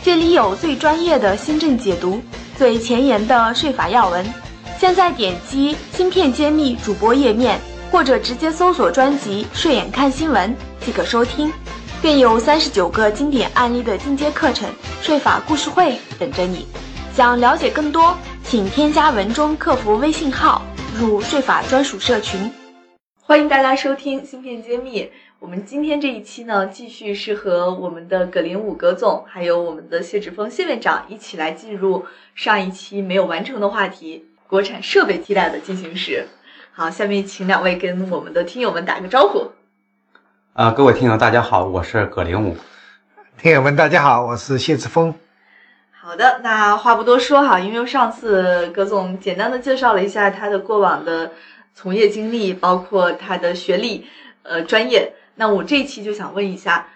这里有最专业的新政解读，最前沿的税法要闻。现在点击“芯片揭秘”主播页面，或者直接搜索专辑“税眼看新闻”即可收听。更有三十九个经典案例的进阶课程——税法故事会等着你。想了解更多，请添加文中客服微信号入税法专属社群。欢迎大家收听《芯片揭秘》。我们今天这一期呢，继续是和我们的葛林武葛总，还有我们的谢志峰谢院长一起来进入上一期没有完成的话题——国产设备替代的进行时。好，下面请两位跟我们的听友们打个招呼。啊，各位听友，大家好，我是葛林武。听友们，大家好，我是谢志峰。好的，那话不多说哈，因为上次葛总简单的介绍了一下他的过往的从业经历，包括他的学历、呃专业。那我这期就想问一下，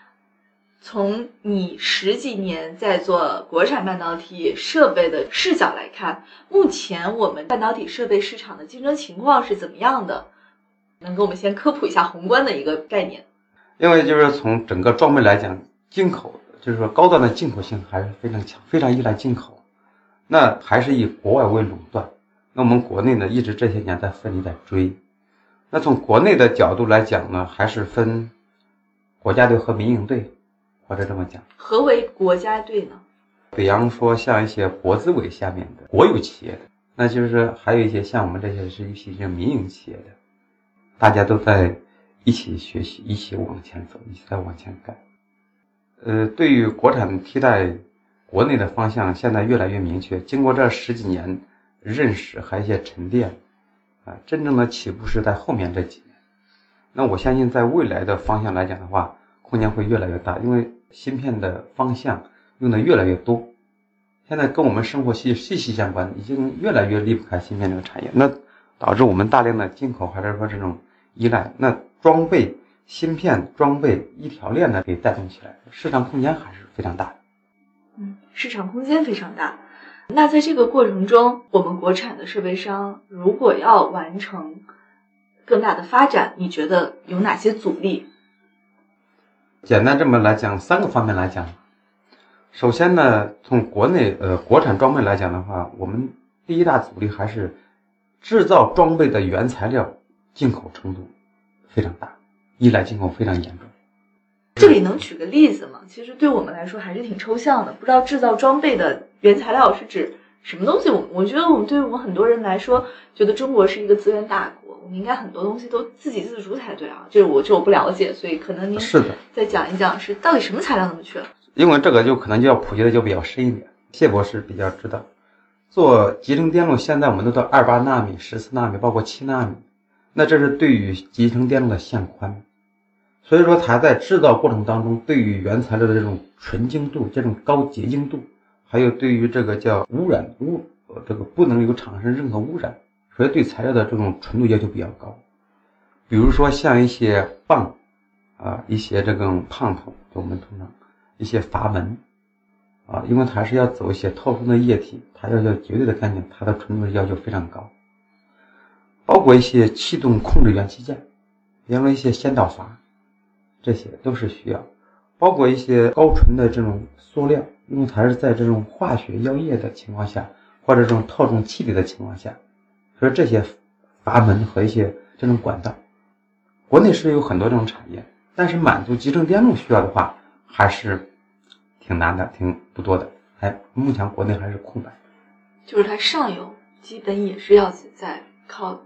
从你十几年在做国产半导体设备的视角来看，目前我们半导体设备市场的竞争情况是怎么样的？能给我们先科普一下宏观的一个概念？因为就是从整个装备来讲，进口就是说高端的进口性还是非常强，非常依赖进口，那还是以国外为垄断。那我们国内呢，一直这些年在奋力在追。那从国内的角度来讲呢，还是分国家队和民营队，或者这么讲。何为国家队呢？比方说像一些国资委下面的国有企业的，那就是还有一些像我们这些是一些民营企业的，大家都在一起学习，一起往前走，一起在往前干。呃，对于国产替代国内的方向，现在越来越明确。经过这十几年认识还有一些沉淀。啊，真正的起步是在后面这几年。那我相信，在未来的方向来讲的话，空间会越来越大，因为芯片的方向用的越来越多。现在跟我们生活息息息相关，已经越来越离不开芯片这个产业。那导致我们大量的进口，还是说这种依赖？那装备芯片装备一条链呢，给带动起来，市场空间还是非常大的。嗯，市场空间非常大。那在这个过程中，我们国产的设备商如果要完成更大的发展，你觉得有哪些阻力？简单这么来讲，三个方面来讲。首先呢，从国内呃国产装备来讲的话，我们第一大阻力还是制造装备的原材料进口程度非常大，依赖进口非常严重。这里能举个例子吗？其实对我们来说还是挺抽象的，不知道制造装备的原材料是指什么东西。我我觉得我们对于我们很多人来说，觉得中国是一个资源大国，我们应该很多东西都自给自足才对啊。这我这我不了解，所以可能您是的再讲一讲，是到底什么材料那么缺？因为这个就可能就要普及的就比较深一点。谢博士比较知道，做集成电路，现在我们都到二八纳米、十四纳米，包括七纳米，那这是对于集成电路的线宽。所以说，它在制造过程当中，对于原材料的这种纯净度、这种高洁净度，还有对于这个叫污染污，这个不能有产生任何污染，所以对材料的这种纯度要求比较高。比如说像一些泵，啊，一些这种烫头，我们通常一些阀门，啊，因为它是要走一些透风的液体，它要求绝对的干净，它的纯度要求非常高。包括一些气动控制元器件，比方说一些先导阀。这些都是需要，包括一些高纯的这种塑料，因为它是在这种化学药液的情况下，或者这种套中气体的情况下，所以这些阀门和一些这种管道，国内是有很多这种产业，但是满足集成电路需要的话，还是挺难的，挺不多的。哎，目前国内还是空白。就是它上游基本也是要在靠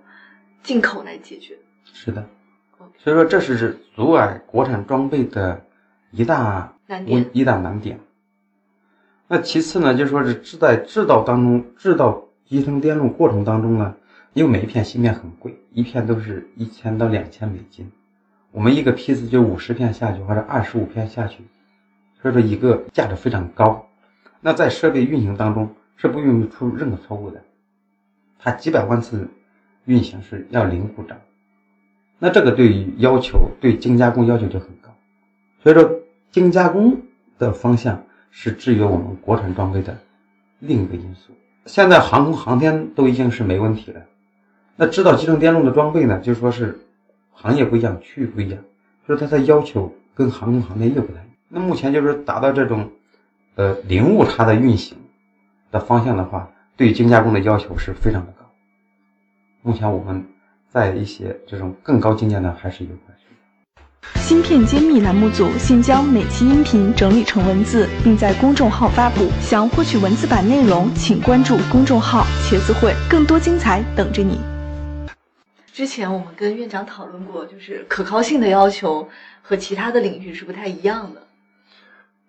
进口来解决。是的。所以说，这是阻碍国产装备的一大难点，一大难点。那其次呢，就说是制在制造当中，制造集成电路过程当中呢，因为每一片芯片很贵，一片都是一千到两千美金，我们一个批次就五十片下去，或者二十五片下去，所以说一个价值非常高。那在设备运行当中，是不允许出任何错误的，它几百万次运行是要零故障。那这个对于要求对精加工要求就很高，所以说精加工的方向是制约我们国产装备的另一个因素。现在航空航天都已经是没问题了，那制造集成电路的装备呢，就说是行业不一样，区域不一样，所以它的要求跟航空航天又不太一样。那目前就是达到这种呃零误差的运行的方向的话，对精加工的要求是非常的高。目前我们。在一些这种更高境界呢，还是有关系。芯片揭秘栏目组现将每期音频整理成文字，并在公众号发布。想获取文字版内容，请关注公众号“茄子会”，更多精彩等着你。之前我们跟院长讨论过，就是可靠性的要求和其他的领域是不太一样的。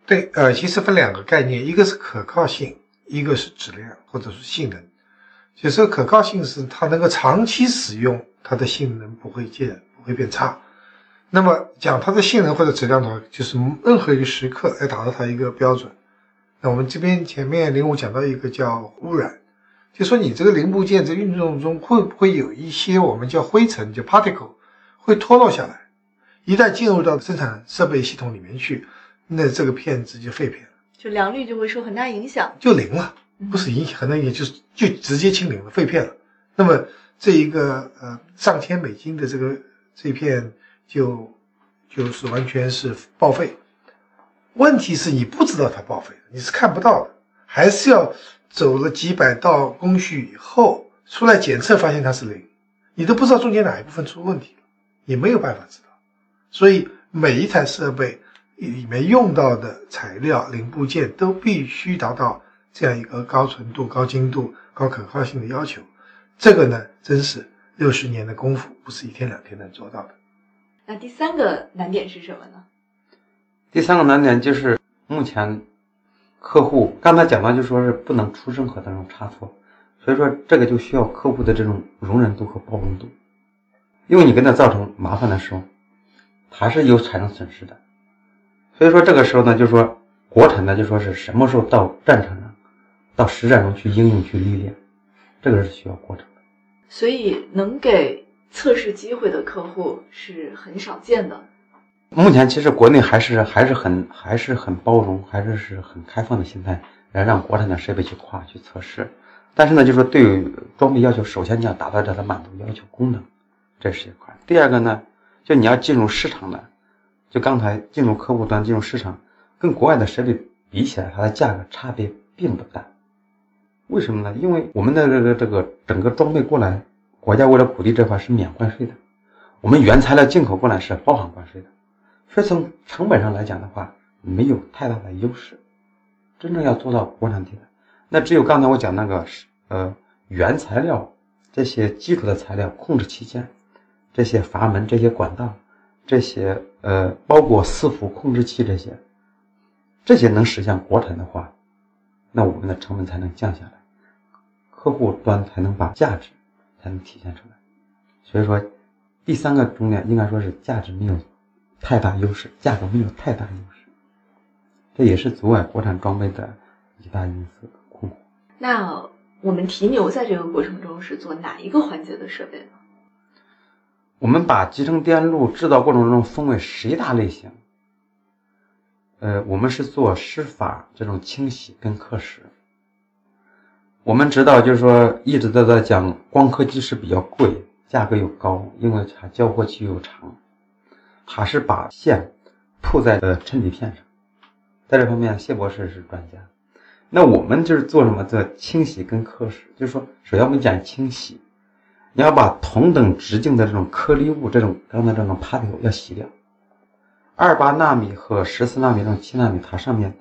对，呃，其实分两个概念，一个是可靠性，一个是质量或者是性能。就说可靠性是它能够长期使用。它的性能不会变，不会变差。那么讲它的性能或者质量的话，就是任何一个时刻来达到它一个标准。那我们这边前面零五讲到一个叫污染，就说你这个零部件在运动中会不会有一些我们叫灰尘，叫 particle，会脱落下来。一旦进入到生产设备系统里面去，那这个片子就废片了，就良率就会受很大影响，就零了，不是影响很大影响，就是就直接清零了，废片了。那么。这一个呃上千美金的这个这片就就是完全是报废。问题是你不知道它报废你是看不到的，还是要走了几百道工序以后出来检测发现它是零，你都不知道中间哪一部分出问题了，也没有办法知道。所以每一台设备里面用到的材料零部件都必须达到这样一个高纯度、高精度、高可靠性的要求。这个呢，真是六十年的功夫，不是一天两天能做到的。那第三个难点是什么呢？第三个难点就是目前客户刚才讲到，就说是不能出任何的这种差错，所以说这个就需要客户的这种容忍度和包容度，因为你跟他造成麻烦的时候，还是有产生损失的。所以说这个时候呢，就说国产的就说是什么时候到战场上，到实战中去应用去历练。这个是需要过程的，所以能给测试机会的客户是很少见的。目前其实国内还是还是很还是很包容，还是是很开放的心态来让国产的设备去跨去测试。但是呢，就是说对于装备要求，首先你要达到它的满足要求功能，这是一块。第二个呢，就你要进入市场的，就刚才进入客户端进入市场，跟国外的设备比起来，它的价格差别并不大。为什么呢？因为我们的这个这个整个装备过来，国家为了鼓励这块是免关税的，我们原材料进口过来是包含关税的，所以从成本上来讲的话，没有太大的优势。真正要做到国产替代，那只有刚才我讲那个呃原材料这些基础的材料、控制器件、这些阀门、这些管道、这些呃包括伺服控制器这些，这些能实现国产的话，那我们的成本才能降下来。客户端才能把价值才能体现出来，所以说第三个重点应该说是价值没有太大优势，价格没有太大优势，这也是阻碍国产装备的一大因素困惑。那我们提牛在这个过程中是做哪一个环节的设备呢？我们把集成电路制造过程中分为十一大类型，呃，我们是做湿法这种清洗跟刻蚀。我们知道，就是说一直都在讲光刻机是比较贵，价格又高，因为它交货期又长。它是把线铺在呃衬底片上，在这方面谢博士是专家。那我们就是做什么？做清洗跟刻蚀，就是说，首先我们讲清洗，你要把同等直径的这种颗粒物，这种刚才这种趴头要洗掉。二八纳米和十四纳米这种七纳米，它上面。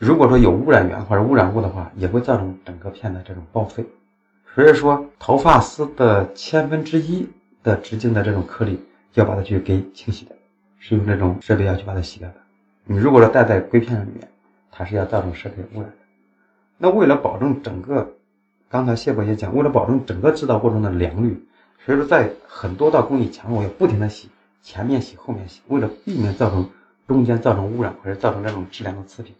如果说有污染源或者污染物的话，也会造成整个片的这种报废。所以说，头发丝的千分之一的直径的这种颗粒，要把它去给清洗掉，是用这种设备要去把它洗掉的。你如果说戴在硅片上里面，它是要造成设备污染的。那为了保证整个，刚才谢博也讲，为了保证整个制造过程的良率，所以说在很多道工艺前后要不停的洗，前面洗后面洗，为了避免造成中间造成污染或者造成这种质量的次品。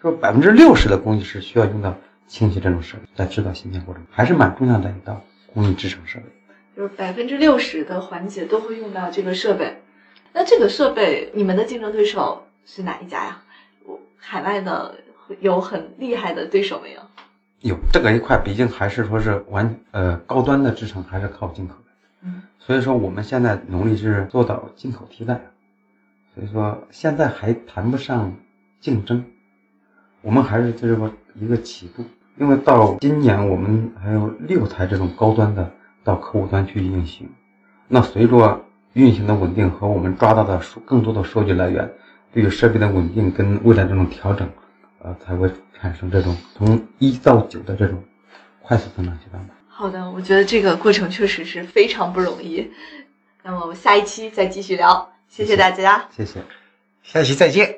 说百分之六十的工艺是需要用到清洗这种设备，在制造芯片过程还是蛮重要的一道工艺制成设备。就是百分之六十的环节都会用到这个设备。那这个设备，你们的竞争对手是哪一家呀？我海外的有很厉害的对手没有？有这个一块，毕竟还是说是完呃高端的制成还是靠进口的，嗯，所以说我们现在努力是做到进口替代，所以说现在还谈不上竞争，我们还是就是说一个起步，因为到今年我们还有六台这种高端的到客户端去运行，那随着运行的稳定和我们抓到的数更多的数据来源，对于设备的稳定跟未来这种调整，呃，才会产生这种从一到九的这种快速增长阶段吧。好的，我觉得这个过程确实是非常不容易。那么我们下一期再继续聊，谢谢大家，谢谢。下期再见。